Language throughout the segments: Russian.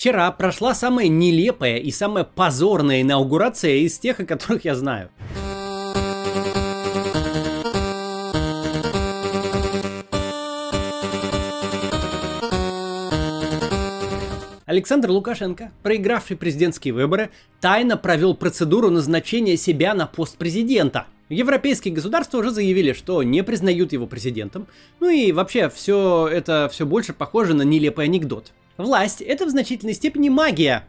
Вчера прошла самая нелепая и самая позорная инаугурация из тех, о которых я знаю. Александр Лукашенко, проигравший президентские выборы, тайно провел процедуру назначения себя на пост президента. Европейские государства уже заявили, что не признают его президентом. Ну и вообще, все это все больше похоже на нелепый анекдот. Власть — это в значительной степени магия,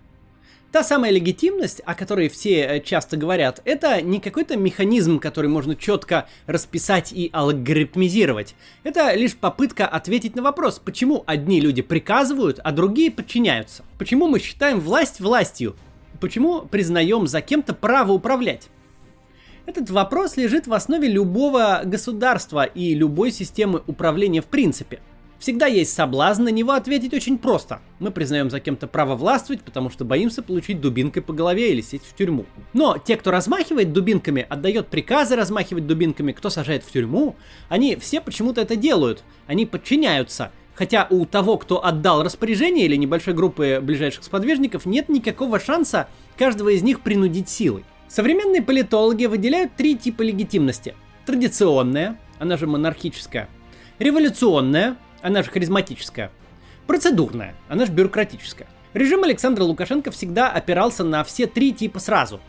Та самая легитимность, о которой все э, часто говорят, это не какой-то механизм, который можно четко расписать и алгоритмизировать. Это лишь попытка ответить на вопрос, почему одни люди приказывают, а другие подчиняются. Почему мы считаем власть властью? Почему признаем за кем-то право управлять? Этот вопрос лежит в основе любого государства и любой системы управления в принципе – Всегда есть соблазн на него ответить очень просто. Мы признаем за кем-то право властвовать, потому что боимся получить дубинкой по голове или сесть в тюрьму. Но те, кто размахивает дубинками, отдает приказы размахивать дубинками, кто сажает в тюрьму, они все почему-то это делают. Они подчиняются. Хотя у того, кто отдал распоряжение или небольшой группы ближайших сподвижников, нет никакого шанса каждого из них принудить силой. Современные политологи выделяют три типа легитимности. Традиционная, она же монархическая. Революционная, она же харизматическая. Процедурная, она же бюрократическая. Режим Александра Лукашенко всегда опирался на все три типа сразу.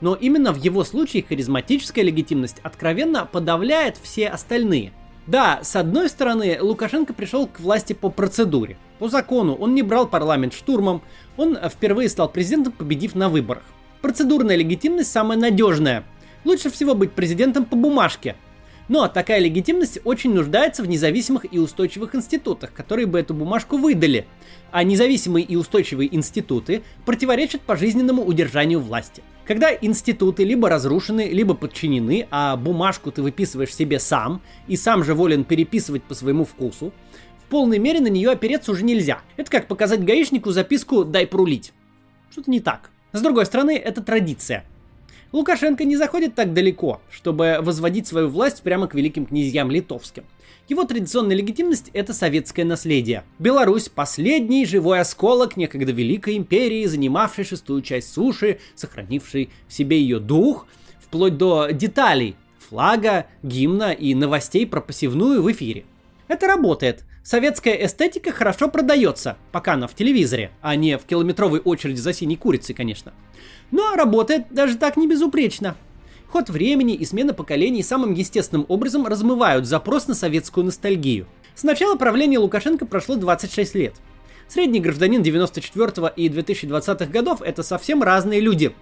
Но именно в его случае харизматическая легитимность откровенно подавляет все остальные. Да, с одной стороны, Лукашенко пришел к власти по процедуре. По закону он не брал парламент штурмом, он впервые стал президентом, победив на выборах. Процедурная легитимность самая надежная. Лучше всего быть президентом по бумажке, но такая легитимность очень нуждается в независимых и устойчивых институтах, которые бы эту бумажку выдали. А независимые и устойчивые институты противоречат пожизненному удержанию власти. Когда институты либо разрушены, либо подчинены, а бумажку ты выписываешь себе сам и сам же волен переписывать по своему вкусу, в полной мере на нее опереться уже нельзя. Это как показать гаишнику записку «дай прулить». Что-то не так. С другой стороны, это традиция. Лукашенко не заходит так далеко, чтобы возводить свою власть прямо к великим князьям литовским. Его традиционная легитимность – это советское наследие. Беларусь – последний живой осколок некогда великой империи, занимавшей шестую часть суши, сохранивший в себе ее дух, вплоть до деталей – флага, гимна и новостей про посевную в эфире. Это работает. Советская эстетика хорошо продается, пока она в телевизоре, а не в километровой очереди за синей курицей, конечно. Но работает даже так не безупречно. Ход времени и смена поколений самым естественным образом размывают запрос на советскую ностальгию. С начала правления Лукашенко прошло 26 лет. Средний гражданин 94 и 2020 годов – это совсем разные люди.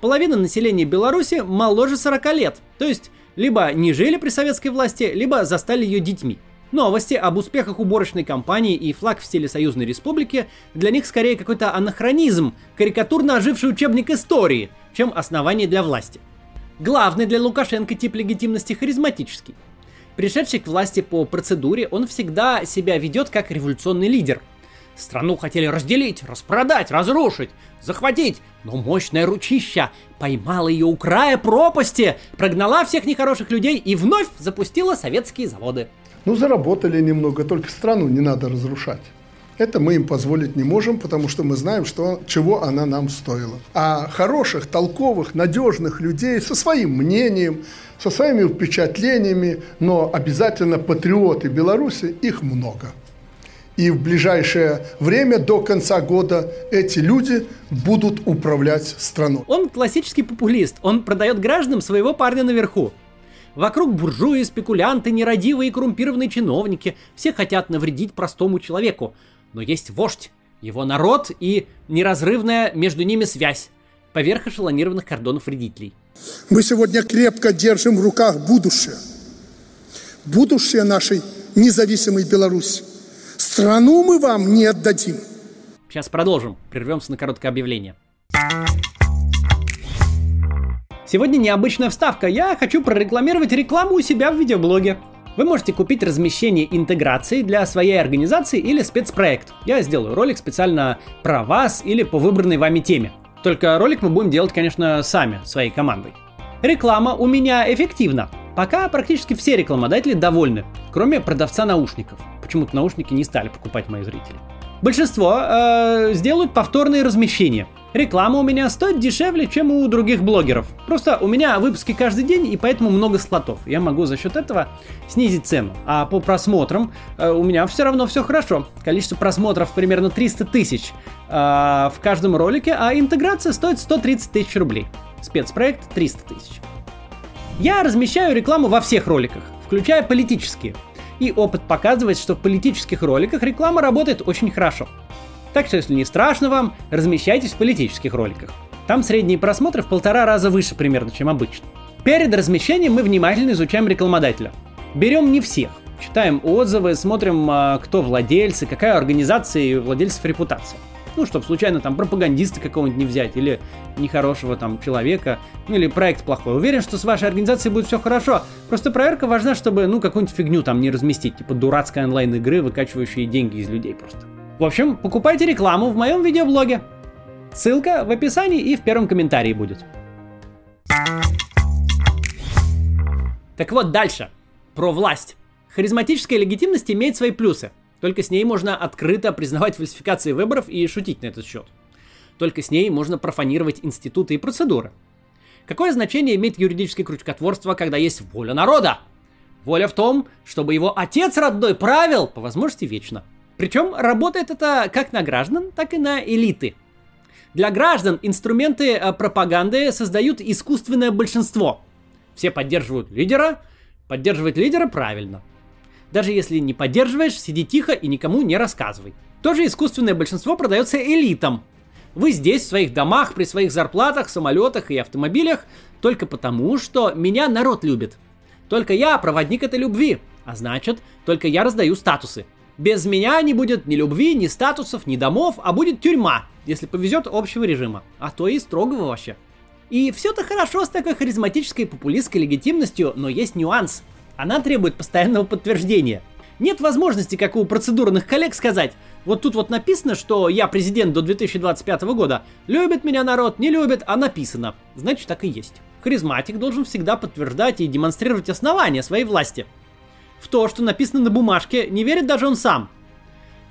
Половина населения Беларуси моложе 40 лет, то есть либо не жили при советской власти, либо застали ее детьми – Новости об успехах уборочной кампании и флаг в стиле Союзной Республики для них скорее какой-то анахронизм, карикатурно оживший учебник истории, чем основание для власти. Главный для Лукашенко тип легитимности харизматический. Пришедший к власти по процедуре, он всегда себя ведет как революционный лидер. Страну хотели разделить, распродать, разрушить, захватить, но мощная ручища поймала ее у края пропасти, прогнала всех нехороших людей и вновь запустила советские заводы. Ну, заработали немного, только страну не надо разрушать. Это мы им позволить не можем, потому что мы знаем, что, чего она нам стоила. А хороших, толковых, надежных людей со своим мнением, со своими впечатлениями, но обязательно патриоты Беларуси, их много. И в ближайшее время, до конца года, эти люди будут управлять страной. Он классический популист. Он продает гражданам своего парня наверху. Вокруг буржуи, спекулянты, нерадивые и коррумпированные чиновники. Все хотят навредить простому человеку. Но есть вождь, его народ и неразрывная между ними связь поверх эшелонированных кордонов вредителей. Мы сегодня крепко держим в руках будущее. Будущее нашей независимой Беларуси. Страну мы вам не отдадим. Сейчас продолжим. Прервемся на короткое объявление. Сегодня необычная вставка. Я хочу прорекламировать рекламу у себя в видеоблоге. Вы можете купить размещение интеграции для своей организации или спецпроект. Я сделаю ролик специально про вас или по выбранной вами теме. Только ролик мы будем делать, конечно, сами, своей командой. Реклама у меня эффективна. Пока практически все рекламодатели довольны, кроме продавца наушников. Почему-то наушники не стали покупать мои зрители. Большинство э, сделают повторные размещения. Реклама у меня стоит дешевле, чем у других блогеров. Просто у меня выпуски каждый день, и поэтому много слотов. Я могу за счет этого снизить цену. А по просмотрам э, у меня все равно все хорошо. Количество просмотров примерно 300 тысяч э, в каждом ролике, а интеграция стоит 130 тысяч рублей. Спецпроект 300 тысяч. Я размещаю рекламу во всех роликах, включая политические. И опыт показывает, что в политических роликах реклама работает очень хорошо. Так что, если не страшно вам, размещайтесь в политических роликах. Там средние просмотры в полтора раза выше примерно, чем обычно. Перед размещением мы внимательно изучаем рекламодателя. Берем не всех. Читаем отзывы, смотрим, а, кто владельцы, какая организация и владельцев репутация. Ну, чтобы случайно там пропагандиста какого-нибудь не взять, или нехорошего там человека, ну или проект плохой. Уверен, что с вашей организацией будет все хорошо. Просто проверка важна, чтобы, ну, какую-нибудь фигню там не разместить, типа дурацкой онлайн-игры, выкачивающие деньги из людей просто. В общем, покупайте рекламу в моем видеоблоге. Ссылка в описании и в первом комментарии будет. Так вот, дальше. Про власть. Харизматическая легитимность имеет свои плюсы. Только с ней можно открыто признавать фальсификации выборов и шутить на этот счет. Только с ней можно профанировать институты и процедуры. Какое значение имеет юридическое крючкотворство, когда есть воля народа? Воля в том, чтобы его отец родной правил, по возможности, вечно. Причем работает это как на граждан, так и на элиты. Для граждан инструменты э, пропаганды создают искусственное большинство. Все поддерживают лидера, поддерживать лидера правильно. Даже если не поддерживаешь, сиди тихо и никому не рассказывай. Тоже искусственное большинство продается элитам. Вы здесь, в своих домах, при своих зарплатах, самолетах и автомобилях, только потому, что меня народ любит. Только я проводник этой любви, а значит, только я раздаю статусы. Без меня не будет ни любви, ни статусов, ни домов, а будет тюрьма, если повезет общего режима, а то и строгого вообще. И все-то хорошо с такой харизматической популистской легитимностью, но есть нюанс. Она требует постоянного подтверждения. Нет возможности, как у процедурных коллег, сказать, вот тут вот написано, что я президент до 2025 года. Любит меня народ, не любит, а написано. Значит, так и есть. Харизматик должен всегда подтверждать и демонстрировать основания своей власти в то, что написано на бумажке, не верит даже он сам.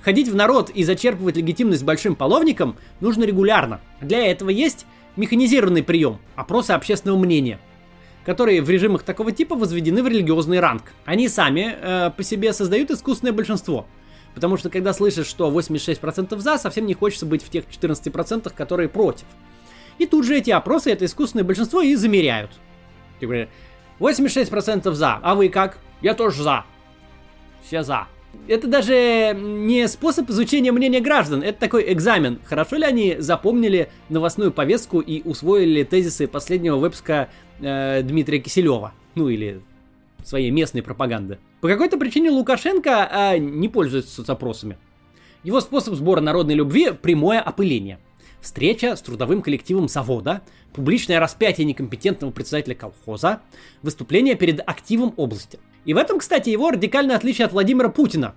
Ходить в народ и зачерпывать легитимность большим половником нужно регулярно. Для этого есть механизированный прием – опросы общественного мнения, которые в режимах такого типа возведены в религиозный ранг. Они сами э, по себе создают искусственное большинство. Потому что когда слышишь, что 86% за, совсем не хочется быть в тех 14%, которые против. И тут же эти опросы, это искусственное большинство и замеряют. Типа, 86% за, а вы как? Я тоже за. Все за. Это даже не способ изучения мнения граждан, это такой экзамен. Хорошо ли они запомнили новостную повестку и усвоили тезисы последнего выпуска э, Дмитрия Киселева? Ну или своей местной пропаганды. По какой-то причине Лукашенко э, не пользуется соцопросами. Его способ сбора народной любви – прямое опыление. Встреча с трудовым коллективом завода, публичное распятие некомпетентного председателя колхоза, выступление перед активом области – и в этом, кстати, его радикальное отличие от Владимира Путина.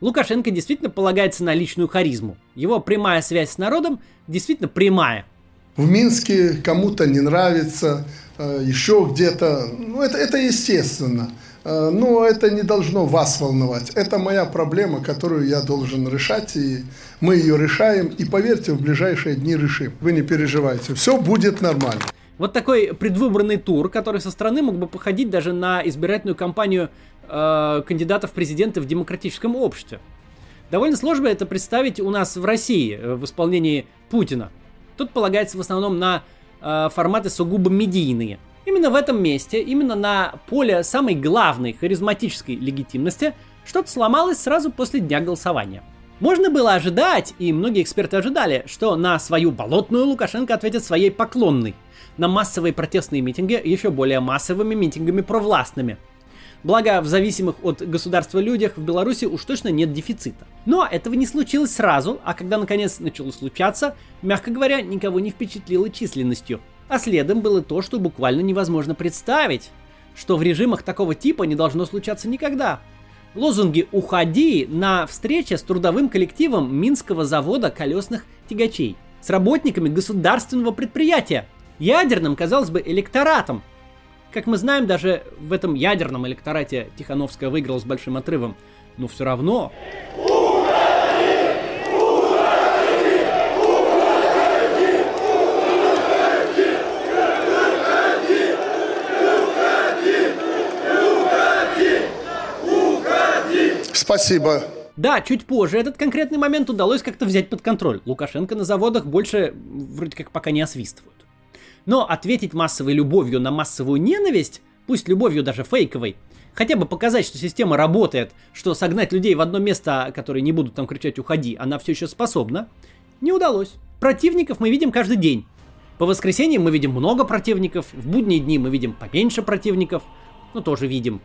Лукашенко действительно полагается на личную харизму. Его прямая связь с народом действительно прямая. В Минске кому-то не нравится, э, еще где-то. Ну, это, это естественно. Э, но это не должно вас волновать. Это моя проблема, которую я должен решать, и мы ее решаем. И поверьте, в ближайшие дни решим. Вы не переживайте, все будет нормально. Вот такой предвыборный тур, который со стороны мог бы походить даже на избирательную кампанию э, кандидатов в президенты в демократическом обществе. Довольно сложно это представить у нас в России э, в исполнении Путина. Тут полагается в основном на э, форматы сугубо медийные. Именно в этом месте, именно на поле самой главной харизматической легитимности, что-то сломалось сразу после дня голосования. Можно было ожидать, и многие эксперты ожидали, что на свою болотную Лукашенко ответит своей поклонной – на массовые протестные митинги еще более массовыми митингами провластными. Благо, в зависимых от государства людях в Беларуси уж точно нет дефицита. Но этого не случилось сразу, а когда наконец начало случаться, мягко говоря, никого не впечатлило численностью. А следом было то, что буквально невозможно представить, что в режимах такого типа не должно случаться никогда. Лозунги «Уходи» на встрече с трудовым коллективом Минского завода колесных тягачей, с работниками государственного предприятия, ядерным, казалось бы, электоратом. Как мы знаем, даже в этом ядерном электорате Тихановская выиграла с большим отрывом. Но все равно... Спасибо. Да, чуть позже этот конкретный момент удалось как-то взять под контроль. Лукашенко на заводах больше вроде как пока не освистывал. Но ответить массовой любовью на массовую ненависть, пусть любовью даже фейковой, хотя бы показать, что система работает, что согнать людей в одно место, которые не будут там кричать «уходи», она все еще способна, не удалось. Противников мы видим каждый день. По воскресеньям мы видим много противников, в будние дни мы видим поменьше противников, ну тоже видим.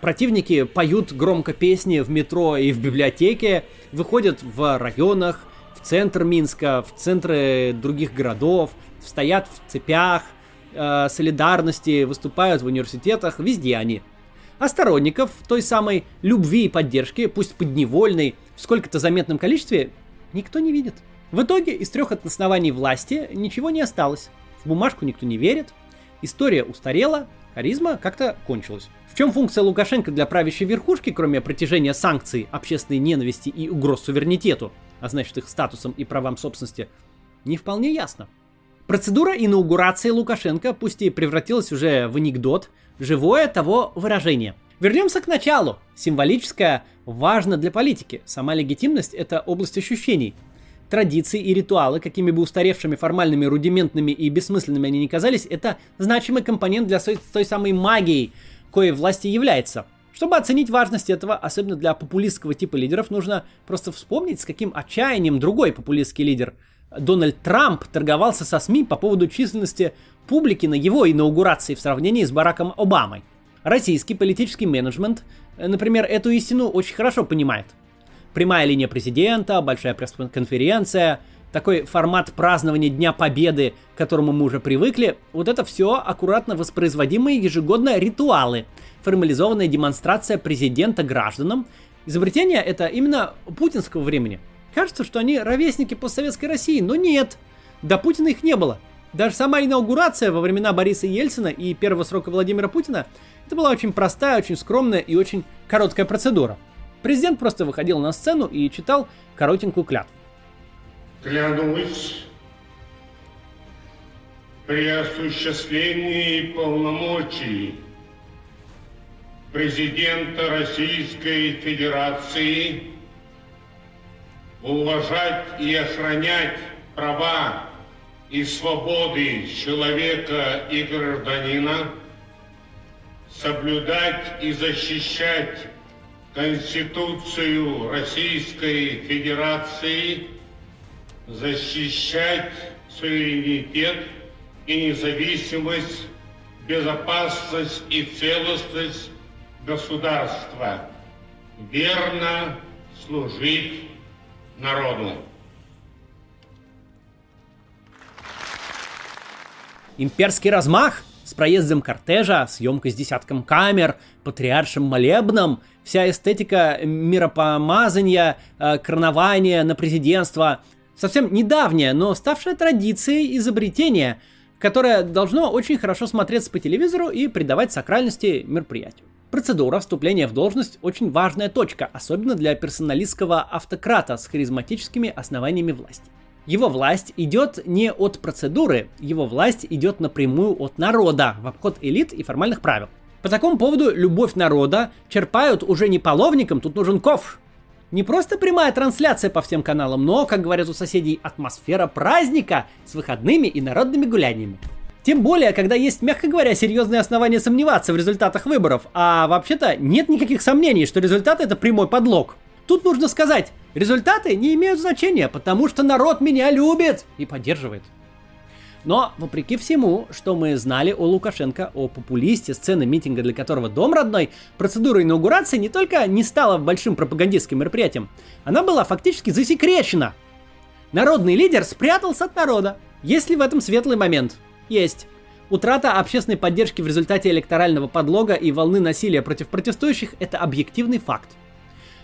Противники поют громко песни в метро и в библиотеке, выходят в районах, центр Минска, в центры других городов, стоят в цепях, э, солидарности, выступают в университетах, везде они. А сторонников той самой любви и поддержки, пусть подневольной, в сколько-то заметном количестве, никто не видит. В итоге из трех оснований власти ничего не осталось. В бумажку никто не верит, история устарела, харизма как-то кончилась. В чем функция Лукашенко для правящей верхушки, кроме протяжения санкций, общественной ненависти и угроз суверенитету, а значит их статусом и правам собственности, не вполне ясно. Процедура инаугурации Лукашенко пусть и превратилась уже в анекдот, живое того выражение. Вернемся к началу. Символическое важно для политики. Сама легитимность – это область ощущений. Традиции и ритуалы, какими бы устаревшими, формальными, рудиментными и бессмысленными они ни казались, это значимый компонент для той самой магии, коей власти является. Чтобы оценить важность этого, особенно для популистского типа лидеров, нужно просто вспомнить, с каким отчаянием другой популистский лидер – Дональд Трамп торговался со СМИ по поводу численности публики на его инаугурации в сравнении с Бараком Обамой. Российский политический менеджмент, э, например, эту истину очень хорошо понимает. Прямая линия президента, большая пресс-конференция, такой формат празднования Дня Победы, к которому мы уже привыкли, вот это все аккуратно воспроизводимые ежегодно ритуалы, формализованная демонстрация президента гражданам. Изобретение это именно путинского времени – Кажется, что они ровесники постсоветской России, но нет. До Путина их не было. Даже сама инаугурация во времена Бориса Ельцина и первого срока Владимира Путина это была очень простая, очень скромная и очень короткая процедура. Президент просто выходил на сцену и читал коротенькую клятву. Клянусь при осуществлении полномочий президента Российской Федерации уважать и охранять права и свободы человека и гражданина, соблюдать и защищать Конституцию Российской Федерации, защищать суверенитет и независимость, безопасность и целостность государства, верно служить народу. Имперский размах с проездом кортежа, съемкой с десятком камер, патриаршим молебном, вся эстетика миропомазания, э, коронования на президентство. Совсем недавняя, но ставшая традицией изобретения, которое должно очень хорошо смотреться по телевизору и придавать сакральности мероприятию. Процедура вступления в должность очень важная точка, особенно для персоналистского автократа с харизматическими основаниями власти. Его власть идет не от процедуры, его власть идет напрямую от народа, в обход элит и формальных правил. По такому поводу любовь народа черпают уже не половником, тут нужен ковш. Не просто прямая трансляция по всем каналам, но, как говорят у соседей, атмосфера праздника с выходными и народными гуляниями. Тем более, когда есть, мягко говоря, серьезные основания сомневаться в результатах выборов, а вообще-то нет никаких сомнений, что результаты это прямой подлог. Тут нужно сказать, результаты не имеют значения, потому что народ меня любит и поддерживает. Но, вопреки всему, что мы знали о Лукашенко, о популисте, сцены митинга, для которого дом родной, процедура инаугурации не только не стала большим пропагандистским мероприятием, она была фактически засекречена. Народный лидер спрятался от народа. Есть ли в этом светлый момент? Есть. Утрата общественной поддержки в результате электорального подлога и волны насилия против протестующих – это объективный факт.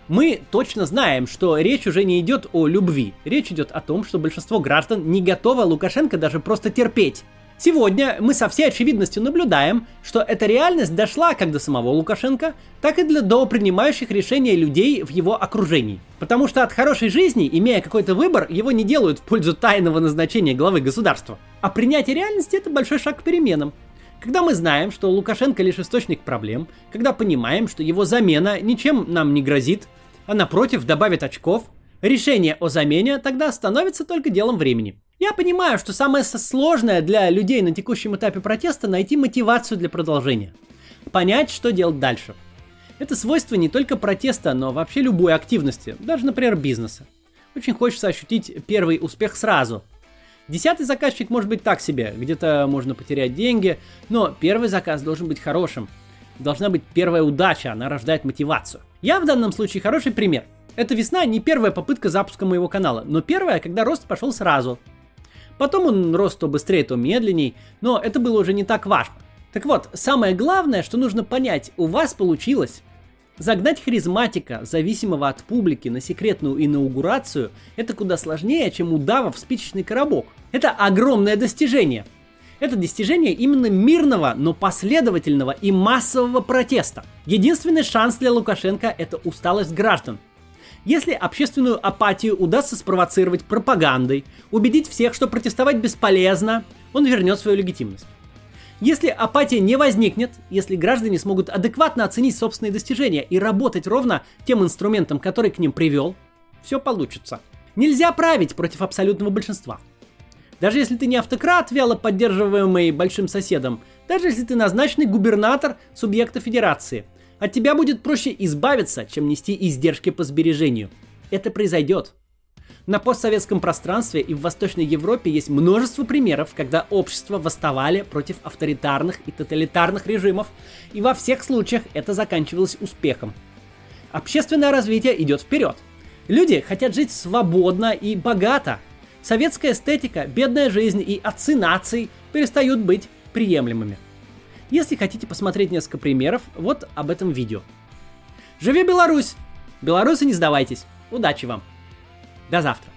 Мы точно знаем, что речь уже не идет о любви. Речь идет о том, что большинство граждан не готово Лукашенко даже просто терпеть. Сегодня мы со всей очевидностью наблюдаем, что эта реальность дошла как до самого Лукашенко, так и для, до принимающих решения людей в его окружении. Потому что от хорошей жизни, имея какой-то выбор, его не делают в пользу тайного назначения главы государства. А принятие реальности – это большой шаг к переменам. Когда мы знаем, что Лукашенко лишь источник проблем, когда понимаем, что его замена ничем нам не грозит, а напротив добавит очков, решение о замене тогда становится только делом времени. Я понимаю, что самое сложное для людей на текущем этапе протеста найти мотивацию для продолжения. Понять, что делать дальше. Это свойство не только протеста, но вообще любой активности, даже, например, бизнеса. Очень хочется ощутить первый успех сразу. Десятый заказчик может быть так себе, где-то можно потерять деньги, но первый заказ должен быть хорошим. Должна быть первая удача, она рождает мотивацию. Я в данном случае хороший пример. Эта весна не первая попытка запуска моего канала, но первая, когда рост пошел сразу. Потом он рос то быстрее, то медленней, но это было уже не так важно. Так вот, самое главное, что нужно понять, у вас получилось. Загнать харизматика, зависимого от публики, на секретную инаугурацию, это куда сложнее, чем удава в спичечный коробок. Это огромное достижение. Это достижение именно мирного, но последовательного и массового протеста. Единственный шанс для Лукашенко – это усталость граждан. Если общественную апатию удастся спровоцировать пропагандой, убедить всех, что протестовать бесполезно, он вернет свою легитимность. Если апатия не возникнет, если граждане смогут адекватно оценить собственные достижения и работать ровно тем инструментом, который к ним привел, все получится. Нельзя править против абсолютного большинства. Даже если ты не автократ, вяло поддерживаемый большим соседом, даже если ты назначенный губернатор субъекта федерации – от тебя будет проще избавиться, чем нести издержки по сбережению. Это произойдет. На постсоветском пространстве и в Восточной Европе есть множество примеров, когда общества восставали против авторитарных и тоталитарных режимов, и во всех случаях это заканчивалось успехом. Общественное развитие идет вперед. Люди хотят жить свободно и богато. Советская эстетика, бедная жизнь и отцы наций перестают быть приемлемыми. Если хотите посмотреть несколько примеров, вот об этом видео. Живи Беларусь! Белорусы не сдавайтесь. Удачи вам. До завтра.